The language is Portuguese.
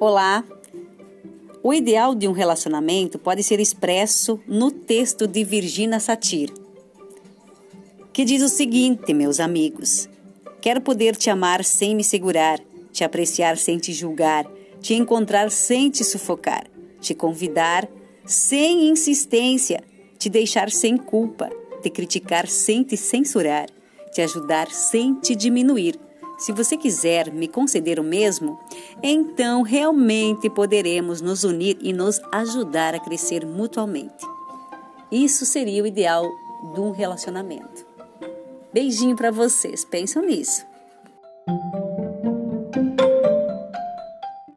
Olá! O ideal de um relacionamento pode ser expresso no texto de Virginia Satir, que diz o seguinte, meus amigos: Quero poder te amar sem me segurar, te apreciar sem te julgar, te encontrar sem te sufocar, te convidar sem insistência, te deixar sem culpa, te criticar sem te censurar, te ajudar sem te diminuir se você quiser me conceder o mesmo, então realmente poderemos nos unir e nos ajudar a crescer mutuamente. Isso seria o ideal de um relacionamento. Beijinho para vocês, pensam nisso.